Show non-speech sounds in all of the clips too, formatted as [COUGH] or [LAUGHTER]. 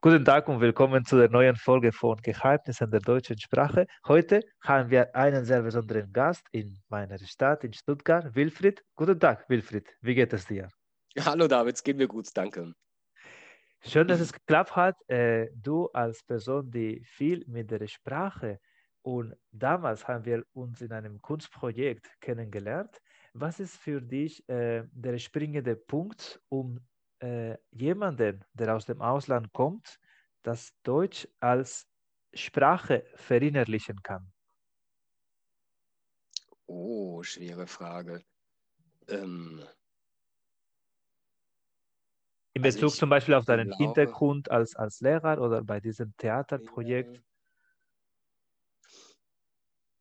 Guten Tag und willkommen zu der neuen Folge von Geheimnissen der deutschen Sprache. Heute haben wir einen sehr besonderen Gast in meiner Stadt, in Stuttgart, Wilfried. Guten Tag, Wilfried. Wie geht es dir? Hallo David, es geht mir gut, danke. Schön, dass es geklappt hat. Äh, du als Person, die viel mit der Sprache und damals haben wir uns in einem Kunstprojekt kennengelernt. Was ist für dich äh, der springende Punkt, um äh, jemanden, der aus dem Ausland kommt, das Deutsch als Sprache verinnerlichen kann? Oh, schwere Frage. Ähm, in also Bezug also zum Beispiel auf deinen glaube, Hintergrund als, als Lehrer oder bei diesem Theaterprojekt?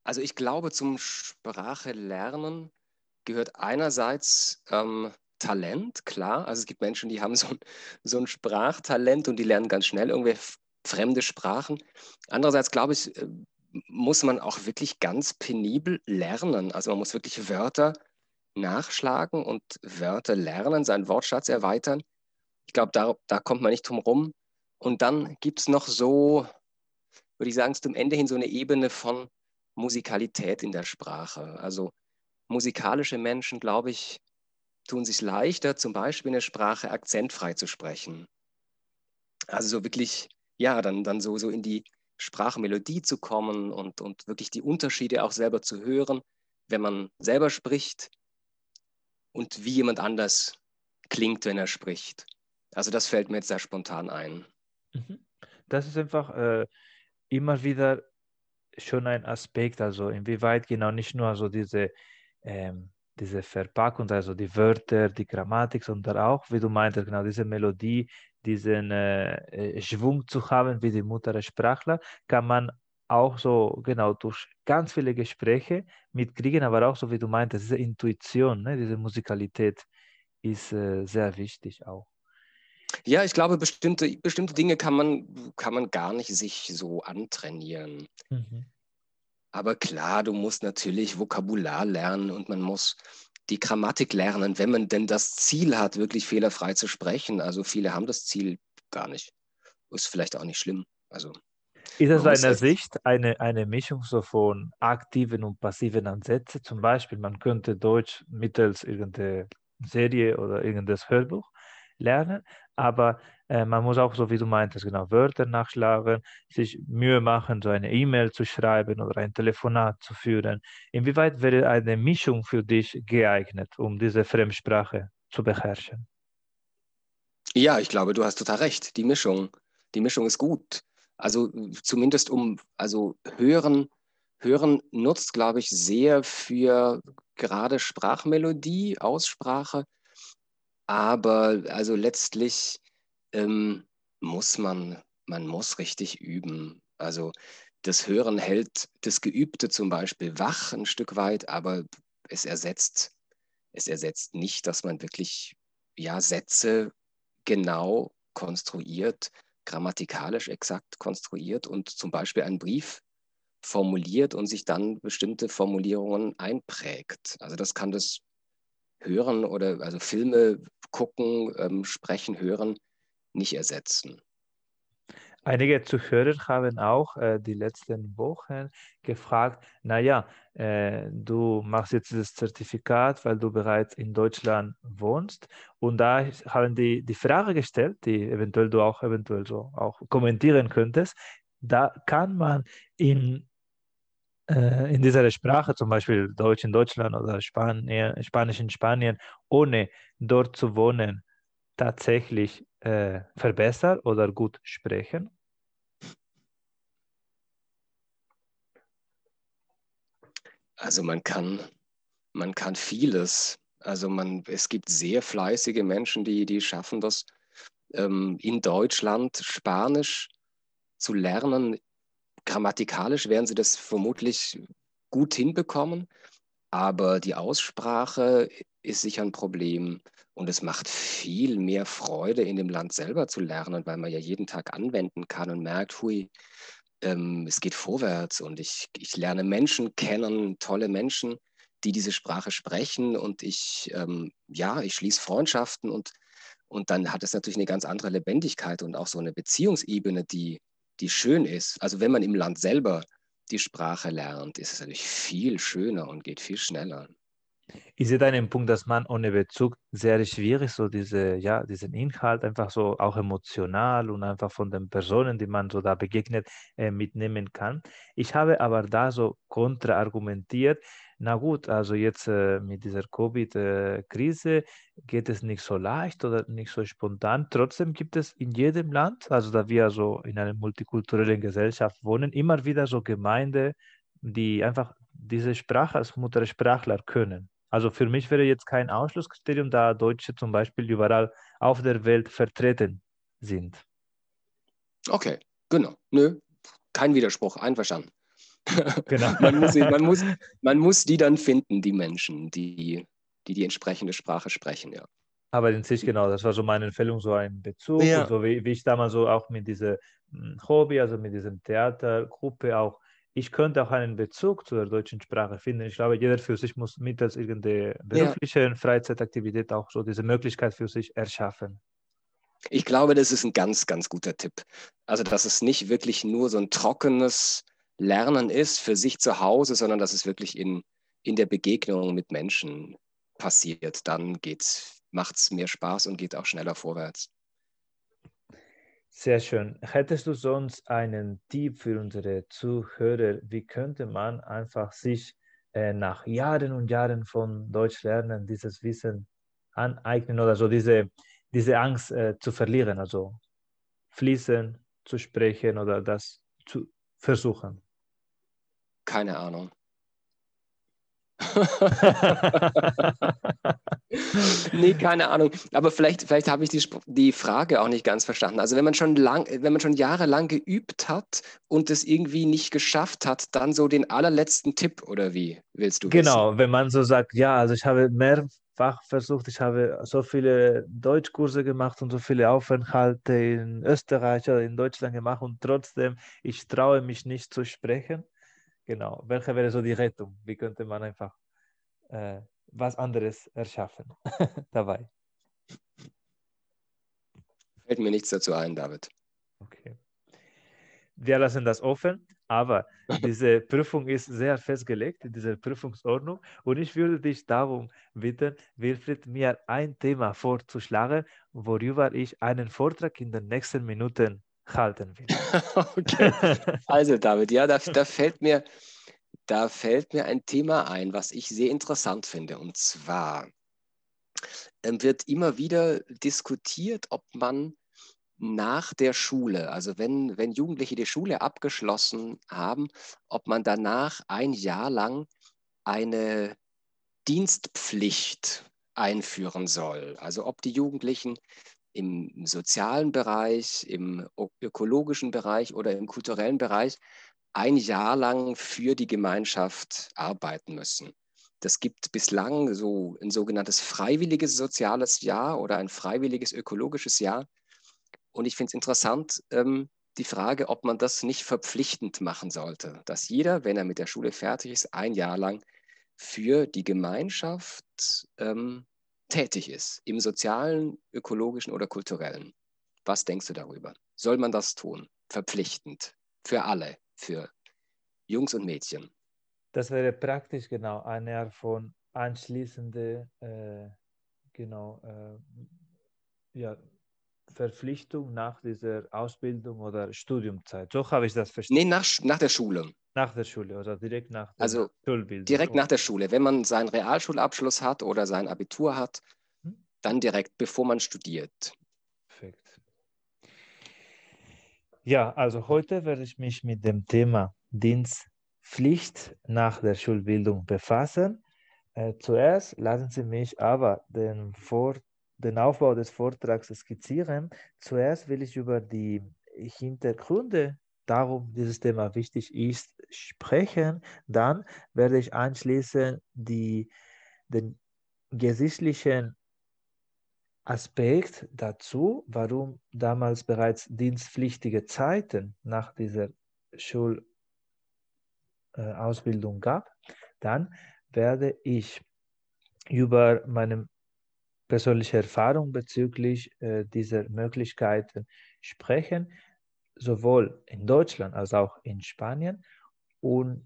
Also ich glaube, zum Sprache lernen gehört einerseits ähm, Talent, klar. Also es gibt Menschen, die haben so ein, so ein Sprachtalent und die lernen ganz schnell irgendwie fremde Sprachen. Andererseits glaube ich, äh, muss man auch wirklich ganz penibel lernen. Also man muss wirklich Wörter nachschlagen und Wörter lernen, seinen Wortschatz erweitern. Ich glaube, da, da kommt man nicht drum rum. Und dann gibt es noch so, würde ich sagen, zum Ende hin so eine Ebene von Musikalität in der Sprache. Also musikalische Menschen, glaube ich, tun sich leichter, zum Beispiel eine Sprache akzentfrei zu sprechen. Also so wirklich, ja, dann, dann so, so in die Sprachmelodie zu kommen und, und wirklich die Unterschiede auch selber zu hören, wenn man selber spricht und wie jemand anders klingt, wenn er spricht. Also das fällt mir jetzt sehr spontan ein. Mhm. Das ist einfach äh, immer wieder schon ein Aspekt, also inwieweit genau nicht nur so diese ähm, diese Verpackung, also die Wörter, die Grammatik, sondern auch, wie du meintest, genau diese Melodie, diesen äh, äh Schwung zu haben wie die Muttersprachler, kann man auch so genau durch ganz viele Gespräche mitkriegen, aber auch so wie du meintest, diese Intuition, ne, diese Musikalität ist äh, sehr wichtig auch. Ja, ich glaube, bestimmte, bestimmte Dinge kann man, kann man gar nicht sich so antrainieren. Mhm. Aber klar, du musst natürlich Vokabular lernen und man muss die Grammatik lernen, wenn man denn das Ziel hat, wirklich fehlerfrei zu sprechen. Also viele haben das Ziel gar nicht. Ist vielleicht auch nicht schlimm. Also ist aus deiner Sicht eine, eine Mischung so von aktiven und passiven Ansätzen? Zum Beispiel, man könnte Deutsch mittels irgendeiner Serie oder irgendein Hörbuch lernen, aber äh, man muss auch, so wie du meintest, genau Wörter nachschlagen, sich Mühe machen, so eine E-Mail zu schreiben oder ein Telefonat zu führen. Inwieweit wäre eine Mischung für dich geeignet, um diese Fremdsprache zu beherrschen? Ja, ich glaube, du hast total recht. Die Mischung, die Mischung ist gut. Also zumindest um, also hören, hören nutzt, glaube ich, sehr für gerade Sprachmelodie, Aussprache aber also letztlich ähm, muss man, man muss richtig üben. Also das Hören hält das Geübte zum Beispiel wach ein Stück weit, aber es ersetzt, es ersetzt nicht, dass man wirklich ja, Sätze genau konstruiert, grammatikalisch exakt konstruiert und zum Beispiel einen Brief formuliert und sich dann bestimmte Formulierungen einprägt. Also das kann das Hören oder also Filme gucken, ähm, sprechen, hören nicht ersetzen. Einige Zuhörer haben auch äh, die letzten Wochen gefragt, naja, äh, du machst jetzt das Zertifikat, weil du bereits in Deutschland wohnst. Und da haben die die Frage gestellt, die eventuell du auch eventuell so auch kommentieren könntest, da kann man in äh, in dieser Sprache, zum Beispiel Deutsch in Deutschland oder Spanien, Spanisch in Spanien, ohne dort zu wohnen, tatsächlich äh, verbessern oder gut sprechen? Also man kann, man kann vieles. Also man, es gibt sehr fleißige Menschen, die, die schaffen das, ähm, in Deutschland Spanisch zu lernen Grammatikalisch werden sie das vermutlich gut hinbekommen, aber die Aussprache ist sicher ein Problem und es macht viel mehr Freude, in dem Land selber zu lernen, weil man ja jeden Tag anwenden kann und merkt, hui, ähm, es geht vorwärts und ich, ich lerne Menschen kennen, tolle Menschen, die diese Sprache sprechen und ich, ähm, ja, ich schließe Freundschaften und, Und dann hat es natürlich eine ganz andere Lebendigkeit und auch so eine Beziehungsebene, die, die schön ist. Also wenn man im Land selber die Sprache lernt, ist es natürlich viel schöner und geht viel schneller. Ich sehe deinen Punkt, dass man ohne Bezug sehr schwierig so diese, ja, diesen Inhalt einfach so auch emotional und einfach von den Personen, die man so da begegnet, äh, mitnehmen kann. Ich habe aber da so kontraargumentiert, na gut, also jetzt äh, mit dieser Covid-Krise geht es nicht so leicht oder nicht so spontan. Trotzdem gibt es in jedem Land, also da wir so in einer multikulturellen Gesellschaft wohnen, immer wieder so Gemeinden, die einfach diese Sprache als Muttersprachler können. Also für mich wäre jetzt kein Ausschlusskriterium, da Deutsche zum Beispiel überall auf der Welt vertreten sind. Okay, genau. Nö, kein Widerspruch, einverstanden. Genau. [LAUGHS] man, muss, man, muss, man muss die dann finden, die Menschen, die die, die entsprechende Sprache sprechen, ja. Aber in sich genau, das war so meine Empfehlung, so ein Bezug, ja. so wie, wie ich damals so auch mit diesem hm, Hobby, also mit diesem Theatergruppe auch ich könnte auch einen Bezug zur deutschen Sprache finden. Ich glaube, jeder für sich muss mittels irgendeiner beruflichen ja. Freizeitaktivität auch so diese Möglichkeit für sich erschaffen. Ich glaube, das ist ein ganz, ganz guter Tipp. Also, dass es nicht wirklich nur so ein trockenes Lernen ist für sich zu Hause, sondern dass es wirklich in, in der Begegnung mit Menschen passiert. Dann macht es mehr Spaß und geht auch schneller vorwärts. Sehr schön. Hättest du sonst einen Tipp für unsere Zuhörer? Wie könnte man einfach sich äh, nach Jahren und Jahren von Deutsch lernen, dieses Wissen aneignen oder so diese, diese Angst äh, zu verlieren, also fließen zu sprechen oder das zu versuchen? Keine Ahnung. [LAUGHS] nee, keine Ahnung. Aber vielleicht, vielleicht habe ich die, die Frage auch nicht ganz verstanden. Also wenn man schon lang, wenn man schon jahrelang geübt hat und es irgendwie nicht geschafft hat, dann so den allerletzten Tipp oder wie willst du? Genau, wissen? wenn man so sagt, ja, also ich habe mehrfach versucht, ich habe so viele Deutschkurse gemacht und so viele Aufenthalte in Österreich oder in Deutschland gemacht und trotzdem, ich traue mich nicht zu sprechen. Genau. Welche wäre so die Rettung? Wie könnte man einfach äh, was anderes erschaffen [LAUGHS] dabei? Fällt mir nichts dazu ein, David. Okay. Wir lassen das offen, aber [LAUGHS] diese Prüfung ist sehr festgelegt, diese Prüfungsordnung. Und ich würde dich darum bitten, Wilfried, mir ein Thema vorzuschlagen, worüber ich einen Vortrag in den nächsten Minuten halten will. [LAUGHS] okay. Also David, ja, da, da, fällt mir, da fällt mir ein Thema ein, was ich sehr interessant finde. Und zwar ähm, wird immer wieder diskutiert, ob man nach der Schule, also wenn, wenn Jugendliche die Schule abgeschlossen haben, ob man danach ein Jahr lang eine Dienstpflicht einführen soll. Also ob die Jugendlichen im sozialen Bereich, im ökologischen Bereich oder im kulturellen Bereich ein Jahr lang für die Gemeinschaft arbeiten müssen. Das gibt bislang so ein sogenanntes freiwilliges soziales Jahr oder ein freiwilliges ökologisches Jahr. Und ich finde es interessant, ähm, die Frage, ob man das nicht verpflichtend machen sollte, dass jeder, wenn er mit der Schule fertig ist, ein Jahr lang für die Gemeinschaft ähm, tätig ist, im sozialen, ökologischen oder kulturellen. Was denkst du darüber? Soll man das tun? Verpflichtend. Für alle. Für Jungs und Mädchen. Das wäre praktisch genau eine Art von anschließende äh, genau, äh, ja, Verpflichtung nach dieser Ausbildung oder Studiumzeit. So habe ich das verstanden. Nee, nach, nach der Schule. Nach der Schule oder direkt nach der also Schulbildung. Direkt nach der Schule. Wenn man seinen Realschulabschluss hat oder sein Abitur hat, hm? dann direkt, bevor man studiert. Perfekt. Ja, also heute werde ich mich mit dem Thema Dienstpflicht nach der Schulbildung befassen. Äh, zuerst lassen Sie mich aber den, Vor den Aufbau des Vortrags skizzieren. Zuerst will ich über die Hintergründe darum dieses Thema wichtig ist, sprechen. Dann werde ich anschließend die, den gesichtlichen Aspekt dazu, warum damals bereits dienstpflichtige Zeiten nach dieser Schulausbildung äh, gab. Dann werde ich über meinen persönliche Erfahrung bezüglich äh, dieser Möglichkeiten sprechen, sowohl in Deutschland als auch in Spanien. Und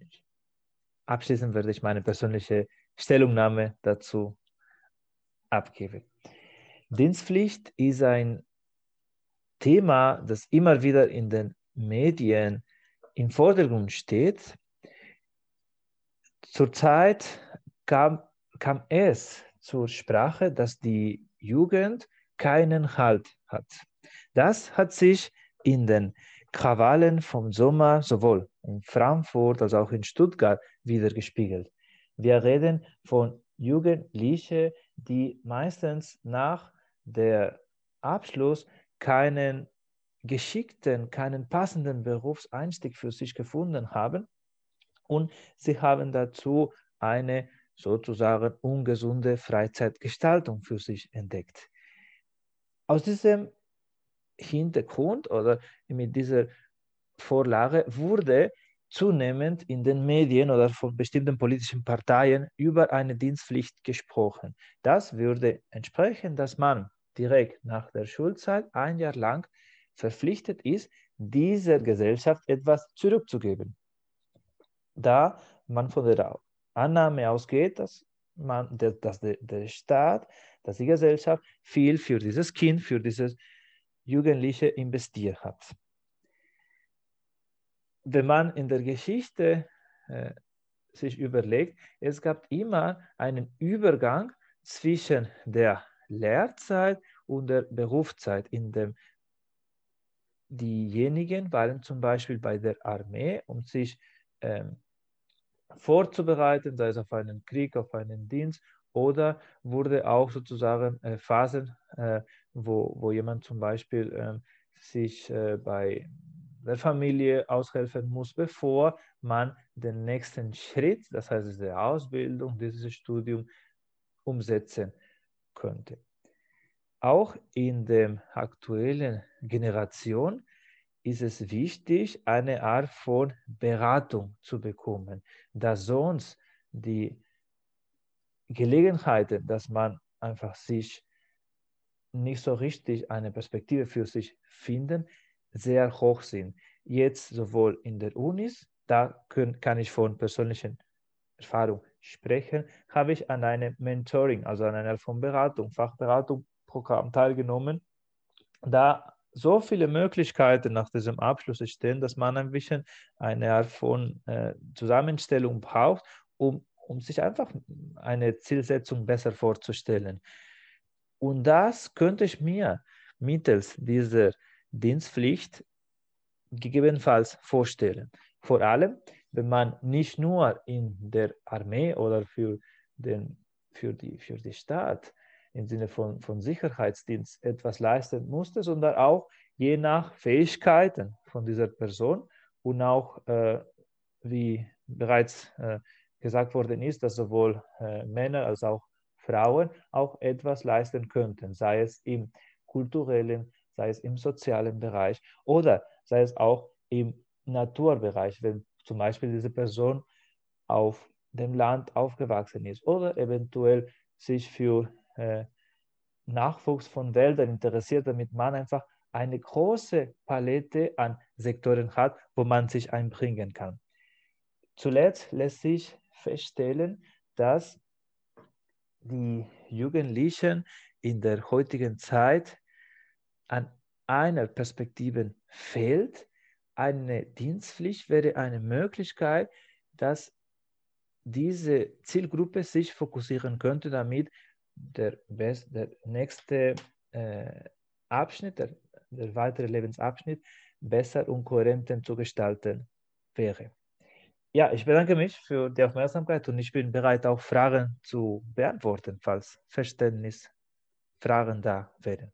abschließend werde ich meine persönliche Stellungnahme dazu abgeben. Dienstpflicht ist ein Thema, das immer wieder in den Medien im Vordergrund steht. Zurzeit kam, kam es zur Sprache, dass die Jugend keinen Halt hat. Das hat sich in den Krawallen vom Sommer sowohl in Frankfurt als auch in Stuttgart wiedergespiegelt. Wir reden von Jugendlichen, die meistens nach der Abschluss keinen geschickten, keinen passenden Berufseinstieg für sich gefunden haben und sie haben dazu eine sozusagen ungesunde Freizeitgestaltung für sich entdeckt. Aus diesem Hintergrund oder mit dieser Vorlage wurde zunehmend in den Medien oder von bestimmten politischen Parteien über eine Dienstpflicht gesprochen. Das würde entsprechen, dass man direkt nach der Schulzeit ein Jahr lang verpflichtet ist, dieser Gesellschaft etwas zurückzugeben. Da man von der Annahme ausgeht, dass, man, dass der, der Staat, dass die Gesellschaft viel für dieses Kind, für dieses Jugendliche investiert hat. Wenn man in der Geschichte äh, sich überlegt, es gab immer einen Übergang zwischen der Lehrzeit und der Berufszeit, in dem diejenigen waren zum Beispiel bei der Armee, um sich ähm, vorzubereiten, sei es auf einen Krieg, auf einen Dienst, oder wurde auch sozusagen äh, Phasen, äh, wo, wo jemand zum Beispiel äh, sich äh, bei der Familie aushelfen muss, bevor man den nächsten Schritt, das heißt diese Ausbildung, dieses Studium umsetzen könnte. Auch in der aktuellen Generation ist es wichtig, eine Art von Beratung zu bekommen, da sonst die Gelegenheiten, dass man einfach sich nicht so richtig eine Perspektive für sich finden, sehr hoch sind. Jetzt sowohl in der Unis, da können, kann ich von persönlichen Erfahrung sprechen, habe ich an einem Mentoring, also an einer von Beratung, Fachberatungsprogramm teilgenommen. Da so viele Möglichkeiten nach diesem Abschluss stehen, dass man ein bisschen eine Art von äh, Zusammenstellung braucht, um, um sich einfach eine Zielsetzung besser vorzustellen. Und das könnte ich mir mittels dieser Dienstpflicht gegebenenfalls vorstellen. Vor allem, wenn man nicht nur in der Armee oder für, den, für, die, für die Staat im Sinne von, von Sicherheitsdienst etwas leisten musste, sondern auch je nach Fähigkeiten von dieser Person und auch, äh, wie bereits äh, gesagt worden ist, dass sowohl äh, Männer als auch Frauen auch etwas leisten könnten, sei es im kulturellen, sei es im sozialen Bereich oder sei es auch im Naturbereich, wenn zum Beispiel diese Person auf dem Land aufgewachsen ist oder eventuell sich für äh, Nachwuchs von Wäldern interessiert, damit man einfach eine große Palette an Sektoren hat, wo man sich einbringen kann. Zuletzt lässt sich feststellen, dass die Jugendlichen in der heutigen Zeit an einer Perspektive fehlt. Eine Dienstpflicht wäre eine Möglichkeit, dass diese Zielgruppe sich fokussieren könnte, damit der, best, der nächste äh, Abschnitt, der, der weitere Lebensabschnitt besser und kohärenter zu gestalten wäre. Ja, ich bedanke mich für die Aufmerksamkeit und ich bin bereit, auch Fragen zu beantworten, falls Verständnisfragen da wären.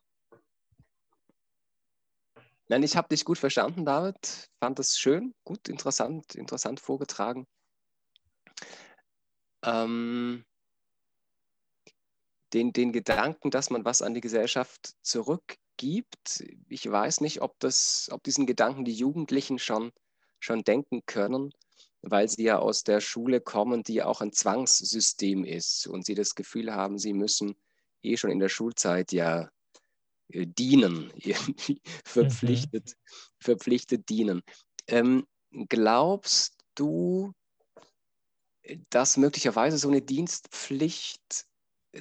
Nein, ich habe dich gut verstanden, David. Fand das schön, gut, interessant, interessant vorgetragen. Ähm, den, den Gedanken, dass man was an die Gesellschaft zurückgibt. Ich weiß nicht, ob, das, ob diesen Gedanken die Jugendlichen schon, schon denken können, weil sie ja aus der Schule kommen, die auch ein Zwangssystem ist und sie das Gefühl haben, sie müssen eh schon in der Schulzeit ja äh, dienen, [LAUGHS] irgendwie verpflichtet, mhm. verpflichtet dienen. Ähm, glaubst du, dass möglicherweise so eine Dienstpflicht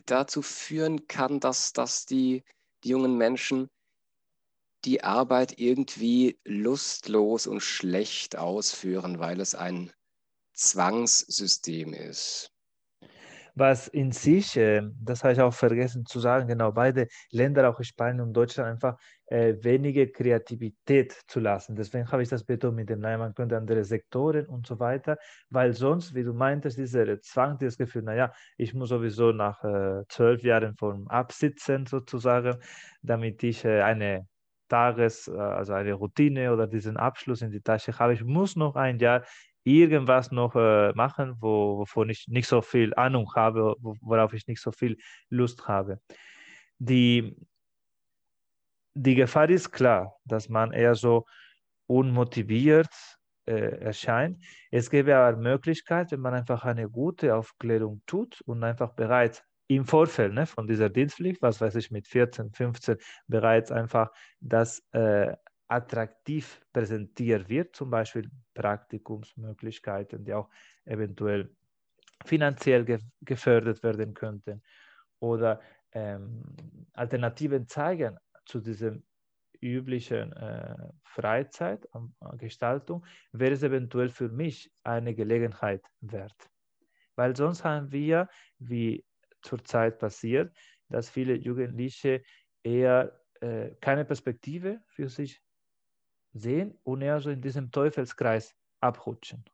dazu führen kann, dass, dass die, die jungen Menschen die Arbeit irgendwie lustlos und schlecht ausführen, weil es ein Zwangssystem ist? was in sich, äh, das habe ich auch vergessen zu sagen, genau, beide Länder, auch Spanien und Deutschland, einfach äh, weniger Kreativität zu lassen. Deswegen habe ich das betont mit dem, naja, man könnte andere Sektoren und so weiter, weil sonst, wie du meintest, dieser Zwang, dieses Gefühl, naja, ich muss sowieso nach äh, zwölf Jahren vom Absitzen sozusagen, damit ich äh, eine Tages, äh, also eine Routine oder diesen Abschluss in die Tasche habe. Ich muss noch ein Jahr irgendwas noch äh, machen, wo, wovon ich nicht so viel Ahnung habe, worauf ich nicht so viel Lust habe. Die, die Gefahr ist klar, dass man eher so unmotiviert äh, erscheint. Es gäbe aber Möglichkeit, wenn man einfach eine gute Aufklärung tut und einfach bereits im Vorfeld ne, von dieser Dienstpflicht, was weiß ich, mit 14, 15 bereits einfach das äh, attraktiv präsentiert wird, zum Beispiel Praktikumsmöglichkeiten, die auch eventuell finanziell ge gefördert werden könnten oder ähm, Alternativen zeigen zu diesem üblichen äh, Freizeitgestaltung, wäre es eventuell für mich eine Gelegenheit wert. Weil sonst haben wir, wie zurzeit passiert, dass viele Jugendliche eher äh, keine Perspektive für sich sehen und eher so in diesem Teufelskreis abrutschen.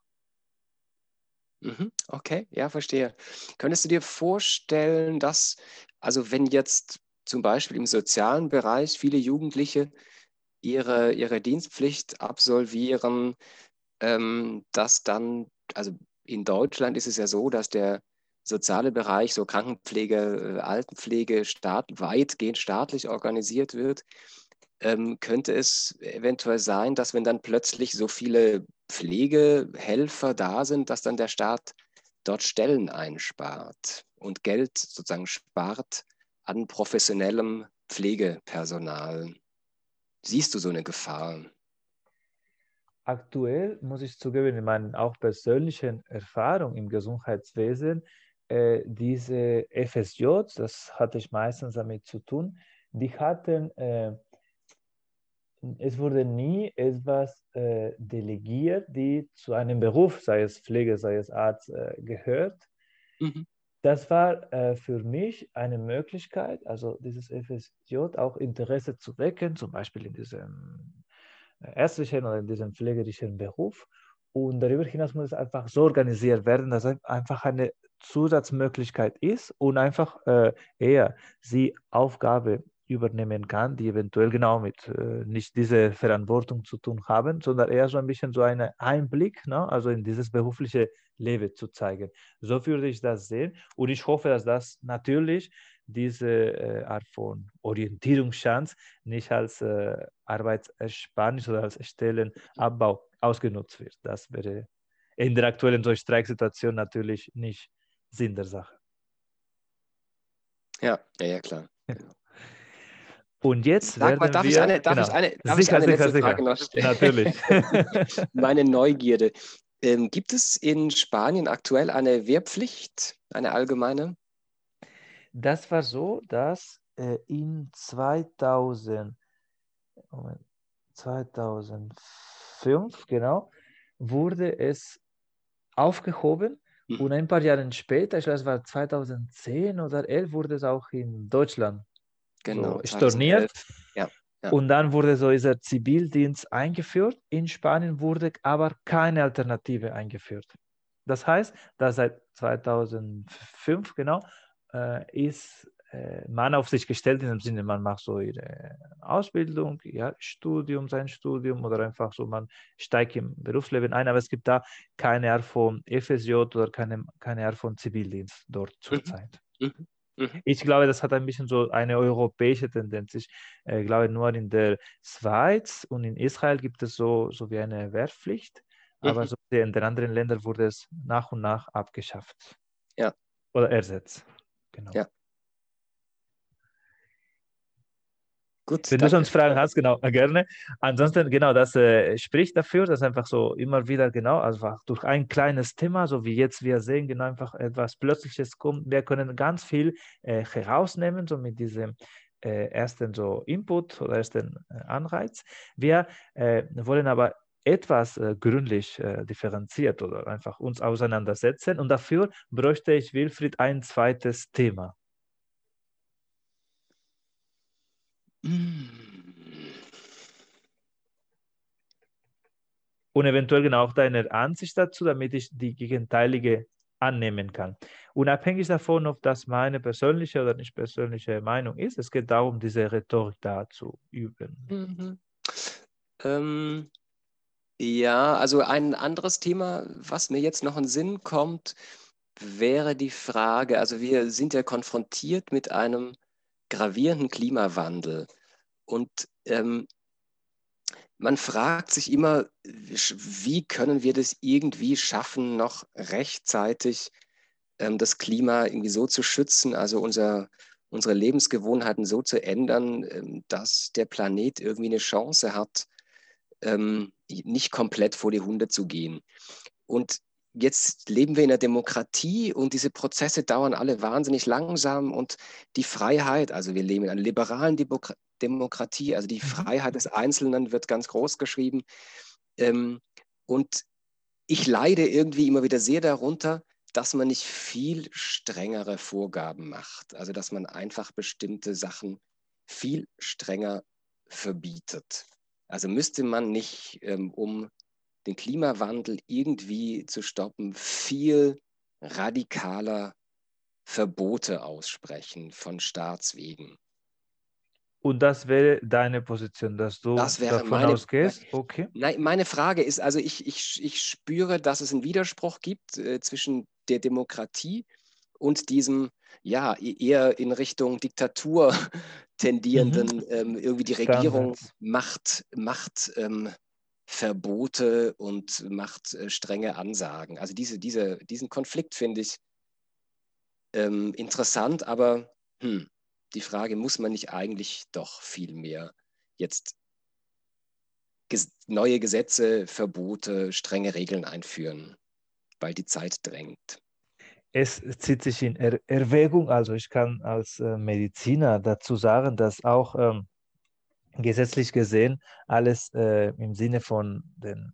Mhm, okay, ja, verstehe. Könntest du dir vorstellen, dass, also wenn jetzt zum Beispiel im sozialen Bereich viele Jugendliche ihre, ihre Dienstpflicht absolvieren, ähm, dass dann, also in Deutschland ist es ja so, dass der soziale Bereich, so Krankenpflege, äh, Altenpflege, staat, weitgehend staatlich organisiert wird ähm, könnte es eventuell sein, dass wenn dann plötzlich so viele Pflegehelfer da sind, dass dann der Staat dort Stellen einspart und Geld sozusagen spart an professionellem Pflegepersonal. Siehst du so eine Gefahr? Aktuell muss ich zugeben, in meinen auch persönlichen Erfahrungen im Gesundheitswesen, äh, diese FSJ, das hatte ich meistens damit zu tun, die hatten äh, es wurde nie etwas äh, delegiert, die zu einem Beruf, sei es Pflege, sei es Arzt, äh, gehört. Mhm. Das war äh, für mich eine Möglichkeit, also dieses FSJ auch Interesse zu wecken, zum Beispiel in diesem äh, ärztlichen oder in diesem pflegerischen Beruf. Und darüber hinaus muss es einfach so organisiert werden, dass es einfach eine Zusatzmöglichkeit ist und einfach äh, eher die Aufgabe übernehmen kann, die eventuell genau mit äh, nicht diese Verantwortung zu tun haben, sondern eher so ein bisschen so einen Einblick, ne? also in dieses berufliche Leben zu zeigen. So würde ich das sehen und ich hoffe, dass das natürlich diese äh, Art von Orientierungschance nicht als äh, Arbeitsersparnis oder als Stellenabbau ausgenutzt wird. Das wäre in der aktuellen so Streiksituation natürlich nicht Sinn der Sache. Ja, ja, ja, klar. Genau. [LAUGHS] Und jetzt Sag mal, darf, wir, ich eine, darf genau. ich eine, darf sicher, ich eine sicher, letzte sicher. Frage noch stellen? Natürlich. [LAUGHS] Meine Neugierde. Ähm, gibt es in Spanien aktuell eine Wehrpflicht, eine allgemeine? Das war so, dass äh, in 2000, Moment, 2005, genau, wurde es aufgehoben hm. und ein paar Jahre später, ich glaube, es war 2010 oder 2011, wurde es auch in Deutschland genau, so storniert. Ja, ja. Und dann wurde so dieser Zivildienst eingeführt. In Spanien wurde aber keine Alternative eingeführt. Das heißt, dass seit 2005 genau äh, ist äh, man auf sich gestellt in dem Sinne, man macht so ihre Ausbildung, ja, Studium, sein Studium oder einfach so, man steigt im Berufsleben ein, aber es gibt da keine Art von FSJ oder keine, keine Art von Zivildienst dort zurzeit. Mhm. Mhm. Mhm. Ich glaube, das hat ein bisschen so eine europäische Tendenz. Ich äh, glaube, nur in der Schweiz und in Israel gibt es so, so wie eine Wehrpflicht, mhm. aber so in den anderen Ländern wurde es nach und nach abgeschafft. Ja. Oder ersetzt. Genau. Ja. Gut, Wenn danke. du sonst Fragen hast, genau, [LAUGHS] gerne. Ansonsten, genau, das äh, spricht dafür, dass einfach so immer wieder, genau, also durch ein kleines Thema, so wie jetzt wir sehen, genau einfach etwas Plötzliches kommt. Wir können ganz viel äh, herausnehmen, so mit diesem äh, ersten so Input oder ersten äh, Anreiz. Wir äh, wollen aber etwas äh, gründlich äh, differenziert oder einfach uns auseinandersetzen. Und dafür bräuchte ich, Wilfried, ein zweites Thema. Und eventuell genau auch deine Ansicht dazu, damit ich die gegenteilige annehmen kann. Unabhängig davon, ob das meine persönliche oder nicht persönliche Meinung ist, es geht darum, diese Rhetorik da zu üben. Mhm. Ähm, ja, also ein anderes Thema, was mir jetzt noch in den Sinn kommt, wäre die Frage, also wir sind ja konfrontiert mit einem gravierenden Klimawandel und ähm, man fragt sich immer, wie können wir das irgendwie schaffen, noch rechtzeitig ähm, das Klima irgendwie so zu schützen, also unser, unsere Lebensgewohnheiten so zu ändern, ähm, dass der Planet irgendwie eine Chance hat, ähm, nicht komplett vor die Hunde zu gehen. Und jetzt leben wir in einer Demokratie und diese Prozesse dauern alle wahnsinnig langsam und die Freiheit, also wir leben in einer liberalen Demokratie, Demokratie, also die mhm. Freiheit des Einzelnen wird ganz groß geschrieben. Ähm, und ich leide irgendwie immer wieder sehr darunter, dass man nicht viel strengere Vorgaben macht. Also dass man einfach bestimmte Sachen viel strenger verbietet. Also müsste man nicht, ähm, um den Klimawandel irgendwie zu stoppen, viel radikaler Verbote aussprechen von Staatswegen. Und das wäre deine Position, dass du das davon meine, ausgehst? Okay. Nein, meine Frage ist, also ich, ich, ich spüre, dass es einen Widerspruch gibt äh, zwischen der Demokratie und diesem, ja, e-, eher in Richtung Diktatur [LAUGHS] tendierenden, mhm. ähm, irgendwie die Regierung macht, macht ähm, Verbote und macht äh, strenge Ansagen. Also diese, diese, diesen Konflikt finde ich ähm, interessant, aber hm, die Frage, muss man nicht eigentlich doch viel mehr jetzt neue Gesetze, Verbote, strenge Regeln einführen, weil die Zeit drängt? Es zieht sich in er Erwägung, also ich kann als äh, Mediziner dazu sagen, dass auch ähm, gesetzlich gesehen alles äh, im Sinne von den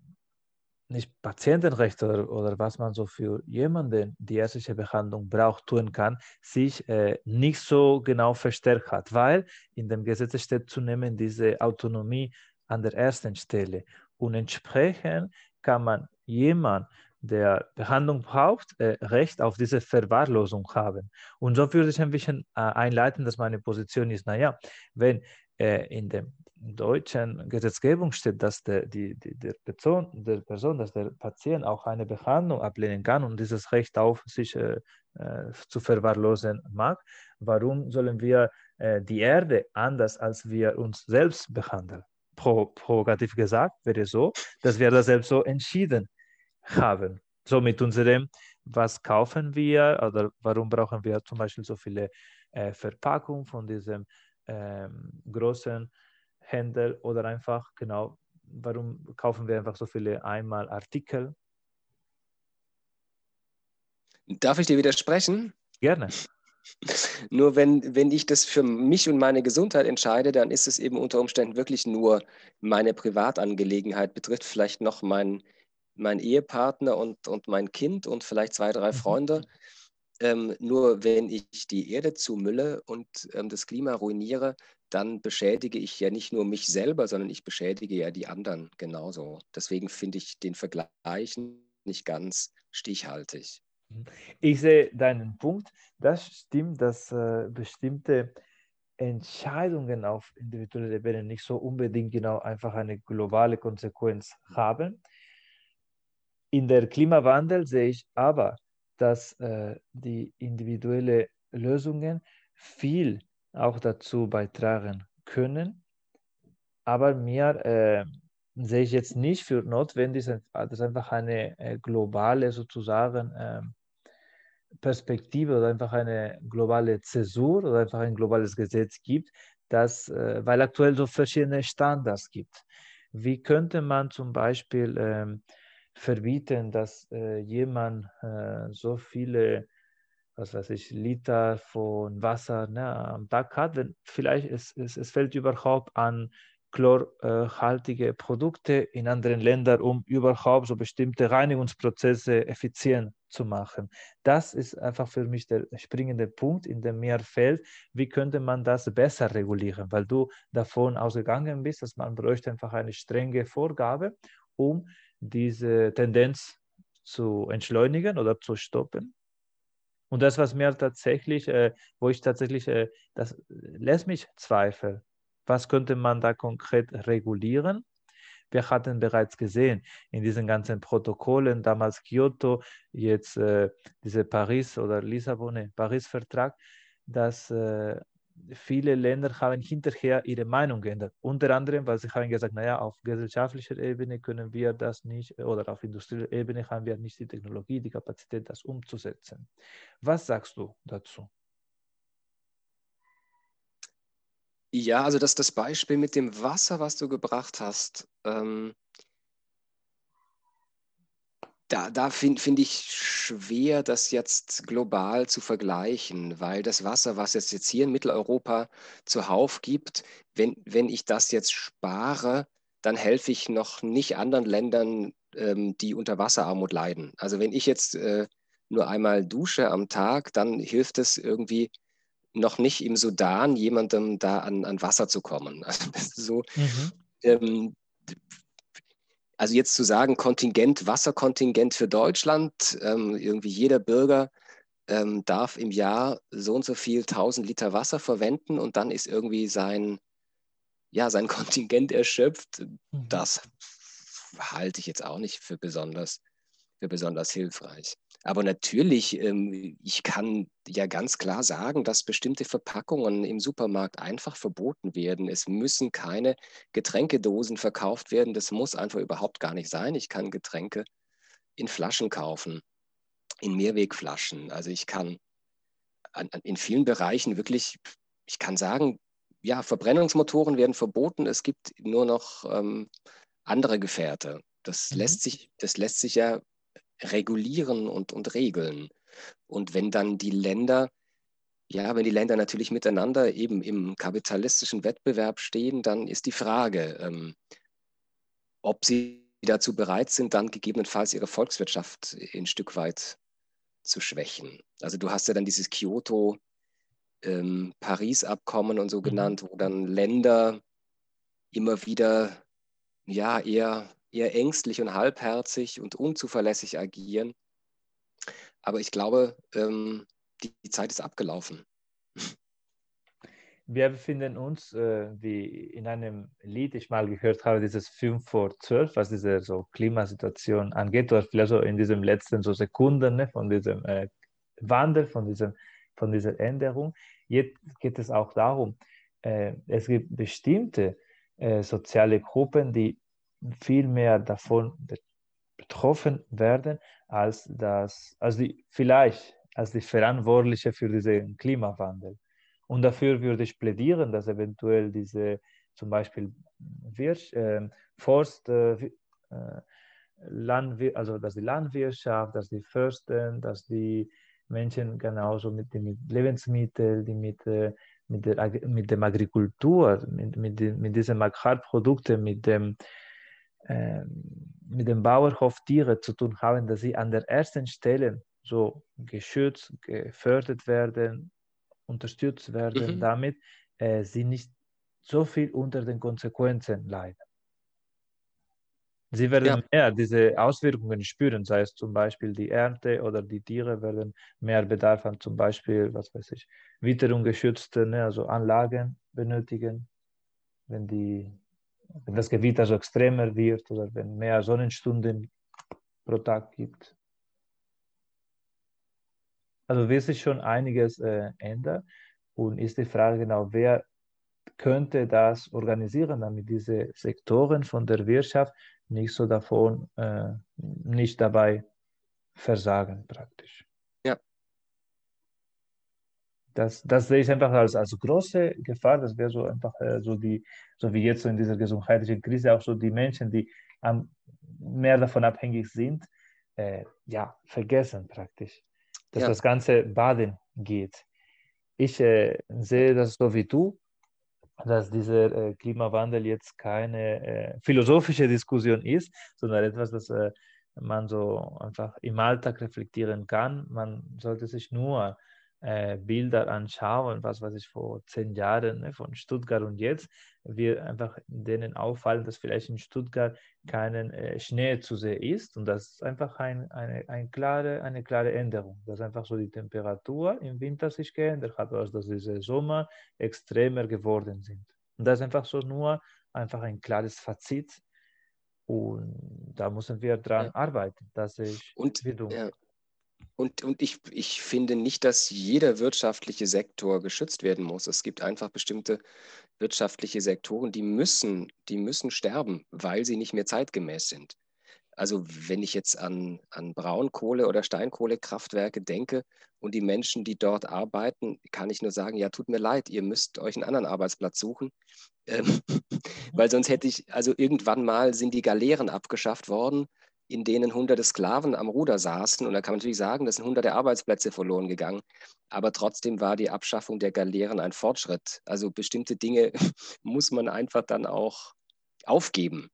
nicht Patientenrecht oder, oder was man so für jemanden die ärztliche Behandlung braucht, tun kann, sich äh, nicht so genau verstärkt hat, weil in dem Gesetz steht zunehmend diese Autonomie an der ersten Stelle. Und entsprechend kann man jemand, der Behandlung braucht, äh, Recht auf diese Verwahrlosung haben. Und so würde ich ein bisschen äh, einleiten, dass meine Position ist, naja, wenn in dem deutschen Gesetzgebung steht, dass der, die, die, der, Person, der Person, dass der Patient auch eine Behandlung ablehnen kann und dieses Recht auf sich äh, äh, zu verwahrlosen mag, warum sollen wir äh, die Erde anders als wir uns selbst behandeln? Pro, provokativ gesagt wäre so, dass wir das selbst so entschieden haben. So mit unserem, was kaufen wir oder warum brauchen wir zum Beispiel so viele äh, Verpackungen von diesem ähm, großen Händler oder einfach, genau, warum kaufen wir einfach so viele einmal Artikel? Darf ich dir widersprechen? Gerne. [LAUGHS] Nur wenn, wenn ich das für mich und meine Gesundheit entscheide, dann ist es eben unter Umständen wirklich nur meine Privatangelegenheit, betrifft vielleicht noch mein, mein Ehepartner und, und mein Kind und vielleicht zwei, drei mhm. Freunde. Ähm, nur wenn ich die Erde zumülle und ähm, das Klima ruiniere, dann beschädige ich ja nicht nur mich selber, sondern ich beschädige ja die anderen genauso. Deswegen finde ich den Vergleich nicht ganz stichhaltig. Mhm. Ich sehe deinen Punkt. Das stimmt, dass äh, bestimmte Entscheidungen auf individueller Ebene nicht so unbedingt genau einfach eine globale Konsequenz haben. In der Klimawandel sehe ich aber, dass äh, die individuellen Lösungen viel auch dazu beitragen können. Aber mir äh, sehe ich jetzt nicht für notwendig, dass einfach eine äh, globale sozusagen äh, Perspektive oder einfach eine globale Zäsur oder einfach ein globales Gesetz gibt, dass, äh, weil aktuell so verschiedene Standards gibt. Wie könnte man zum Beispiel ähm, verbieten, dass äh, jemand äh, so viele was weiß ich, Liter von Wasser ne, am Tag hat, wenn vielleicht es, es, es fällt überhaupt an chlorhaltige Produkte in anderen Ländern, um überhaupt so bestimmte Reinigungsprozesse effizient zu machen. Das ist einfach für mich der springende Punkt, in dem mir fällt, wie könnte man das besser regulieren, weil du davon ausgegangen bist, dass man bräuchte einfach eine strenge Vorgabe, um diese Tendenz zu entschleunigen oder zu stoppen. Und das, was mir tatsächlich, äh, wo ich tatsächlich, äh, das lässt mich zweifeln. Was könnte man da konkret regulieren? Wir hatten bereits gesehen in diesen ganzen Protokollen, damals Kyoto, jetzt äh, diese Paris- oder Lissabon, Paris-Vertrag, dass äh, viele Länder haben hinterher ihre Meinung geändert. Unter anderem, weil sie haben gesagt, naja, auf gesellschaftlicher Ebene können wir das nicht oder auf industrieller Ebene haben wir nicht die Technologie, die Kapazität, das umzusetzen. Was sagst du dazu? Ja, also das, das Beispiel mit dem Wasser, was du gebracht hast, ähm, da, da finde find ich schwer, das jetzt global zu vergleichen, weil das Wasser, was es jetzt hier in Mitteleuropa zuhauf gibt, wenn, wenn ich das jetzt spare, dann helfe ich noch nicht anderen Ländern, ähm, die unter Wasserarmut leiden. Also wenn ich jetzt äh, nur einmal dusche am Tag, dann hilft es irgendwie noch nicht im Sudan jemandem da an, an Wasser zu kommen. [LAUGHS] Also das ist so, mhm. ähm, also jetzt zu sagen, Kontingent, Wasserkontingent für Deutschland, ähm, irgendwie jeder Bürger ähm, darf im Jahr so und so viel 1000 Liter Wasser verwenden und dann ist irgendwie sein, ja, sein [LAUGHS] Kontingent erschöpft. Mhm. Das halte ich jetzt auch nicht für besonders, für besonders hilfreich. Aber natürlich, ähm, ich kann ja ganz klar sagen, dass bestimmte Verpackungen im Supermarkt einfach verboten werden. Es müssen keine Getränkedosen verkauft werden. Das muss einfach überhaupt gar nicht sein. Ich kann Getränke in Flaschen kaufen, in Mehrwegflaschen. Also ich kann in vielen Bereichen wirklich, ich kann sagen, ja, Verbrennungsmotoren werden verboten. Es gibt nur noch ähm, andere Gefährte. Das, mhm. lässt sich, das lässt sich ja regulieren und, und regeln. Und wenn dann die Länder, ja, wenn die Länder natürlich miteinander eben im kapitalistischen Wettbewerb stehen, dann ist die Frage, ähm, ob sie dazu bereit sind, dann gegebenenfalls ihre Volkswirtschaft ein Stück weit zu schwächen. Also du hast ja dann dieses Kyoto, ähm, Paris-Abkommen und so mhm. genannt, wo dann Länder immer wieder ja eher eher ängstlich und halbherzig und unzuverlässig agieren. Aber ich glaube, ähm, die, die, Zeit ist abgelaufen. Wir befinden uns, äh, wie in einem Lied, ich mal gehört habe, dieses 5 vor 12, was diese so Klimasituation angeht, oder vielleicht so in diesen letzten so Sekunden ne, von diesem äh, Wandel, von, diesem, von dieser Änderung. Jetzt geht es auch darum, äh, es gibt bestimmte äh, soziale Gruppen, die viel mehr davon betroffen werden, als, das, als die, vielleicht als die Verantwortliche für diesen Klimawandel. Und dafür würde ich plädieren, dass eventuell diese zum Beispiel Wirtschaft, äh, Forst, äh, Landwir also dass die Landwirtschaft, dass die Fürsten, dass die Menschen genauso mit den Lebensmitteln, die mit, äh, mit, der, mit dem Agrikultur, mit, mit, mit diesen Agrarprodukten, mit dem ähm, mit dem Bauernhof Tiere zu tun haben, dass sie an der ersten Stelle so geschützt, gefördert werden, unterstützt werden, mhm. damit äh, sie nicht so viel unter den Konsequenzen leiden. Sie werden ja. mehr diese Auswirkungen spüren, sei es zum Beispiel die Ernte oder die Tiere werden mehr Bedarf an zum Beispiel, was weiß ich, witterungsgeschützte, ne, also Anlagen benötigen, wenn die wenn das Gewitter so extremer wird oder wenn mehr Sonnenstunden pro Tag gibt. Also wird sich schon einiges äh, ändern und ist die Frage genau, wer könnte das organisieren, damit diese Sektoren von der Wirtschaft nicht so davon, äh, nicht dabei versagen praktisch. Das, das sehe ich einfach als, als große Gefahr. Das wäre so einfach äh, so die, so wie jetzt so in dieser gesundheitlichen Krise auch so die Menschen, die am, mehr davon abhängig sind, äh, ja, vergessen praktisch, dass ja. das ganze Baden geht. Ich äh, sehe das so wie du, dass dieser äh, Klimawandel jetzt keine äh, philosophische Diskussion ist, sondern etwas, das äh, man so einfach im Alltag reflektieren kann. Man sollte sich nur äh, Bilder anschauen, was weiß ich, vor zehn Jahren ne, von Stuttgart und jetzt, wir einfach denen auffallen, dass vielleicht in Stuttgart keinen äh, Schnee zu sehen ist und das ist einfach ein, eine, ein klare, eine klare Änderung, dass einfach so die Temperatur im Winter sich geändert hat, also dass diese Sommer extremer geworden sind. Und das ist einfach so nur einfach ein klares Fazit und da müssen wir dran ja. arbeiten, dass ich und, wie du. Ja. Und, und ich, ich finde nicht, dass jeder wirtschaftliche Sektor geschützt werden muss. Es gibt einfach bestimmte wirtschaftliche Sektoren, die müssen, die müssen sterben, weil sie nicht mehr zeitgemäß sind. Also wenn ich jetzt an, an Braunkohle- oder Steinkohlekraftwerke denke und die Menschen, die dort arbeiten, kann ich nur sagen, ja, tut mir leid, ihr müsst euch einen anderen Arbeitsplatz suchen. Ähm, [LAUGHS] weil sonst hätte ich, also irgendwann mal sind die Galeeren abgeschafft worden in denen hunderte Sklaven am Ruder saßen. Und da kann man natürlich sagen, das sind hunderte Arbeitsplätze verloren gegangen. Aber trotzdem war die Abschaffung der Galeeren ein Fortschritt. Also bestimmte Dinge [LAUGHS] muss man einfach dann auch aufgeben.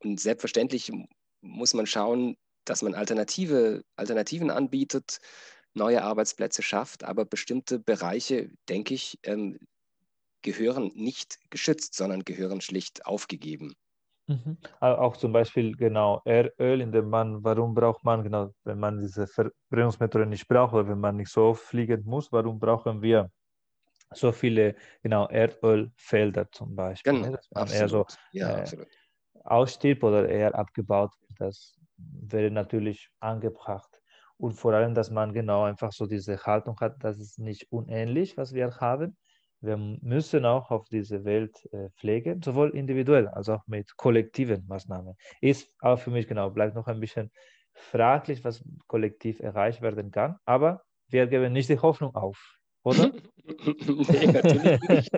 Und selbstverständlich muss man schauen, dass man Alternative, Alternativen anbietet, neue Arbeitsplätze schafft. Aber bestimmte Bereiche, denke ich, ähm, gehören nicht geschützt, sondern gehören schlicht aufgegeben. Mhm. Auch zum Beispiel genau Erdöl, in dem man, warum braucht man, genau, wenn man diese Verbrennungsmethode nicht braucht oder wenn man nicht so fliegen muss, warum brauchen wir so viele genau Erdölfelder zum Beispiel? Genau, ne? dass man absolut. eher so ja, äh, ausstirbt oder eher abgebaut wird. Das wäre natürlich angebracht. Und vor allem, dass man genau einfach so diese Haltung hat, dass es nicht unähnlich, was wir haben, wir müssen auch auf diese Welt äh, pflegen, sowohl individuell als auch mit kollektiven Maßnahmen. Ist auch für mich genau, bleibt noch ein bisschen fraglich, was kollektiv erreicht werden kann, aber wir geben nicht die Hoffnung auf, oder? [LAUGHS] nee, natürlich nicht.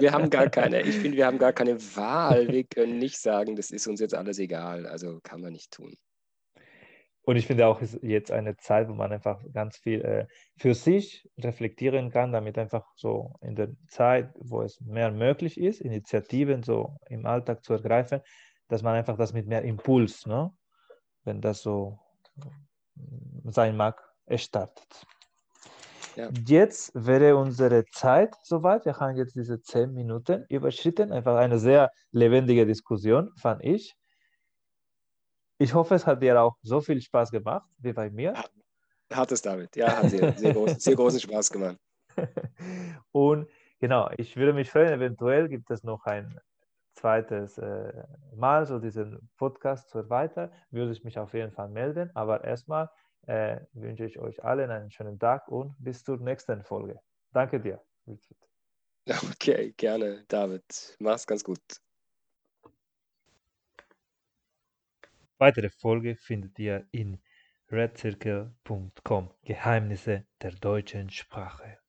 Wir haben gar keine, ich finde, wir haben gar keine Wahl. Wir können nicht sagen, das ist uns jetzt alles egal. Also kann man nicht tun. Und ich finde auch, ist jetzt eine Zeit, wo man einfach ganz viel äh, für sich reflektieren kann, damit einfach so in der Zeit, wo es mehr möglich ist, Initiativen so im Alltag zu ergreifen, dass man einfach das mit mehr Impuls, ne? wenn das so sein mag, startet. Ja. Jetzt wäre unsere Zeit soweit. Wir haben jetzt diese zehn Minuten überschritten. Einfach eine sehr lebendige Diskussion, fand ich. Ich hoffe, es hat dir auch so viel Spaß gemacht wie bei mir. Hat, es, David. Ja, hat sehr, sehr, groß, sehr großen Spaß gemacht. [LAUGHS] Und genau, ich würde mich freuen, eventuell gibt es noch ein zweites äh, Mal, so diesen Podcast zu erweitern, würde ich mich auf jeden Fall melden. Aber erstmal äh, wünsche ich euch allen einen schönen Tag und bis zur nächsten Folge. Danke dir. [LAUGHS] Okay, gerne, David. Mach's ganz gut. Weitere Folge findet ihr in redcircle.com Geheimnisse der deutschen Sprache.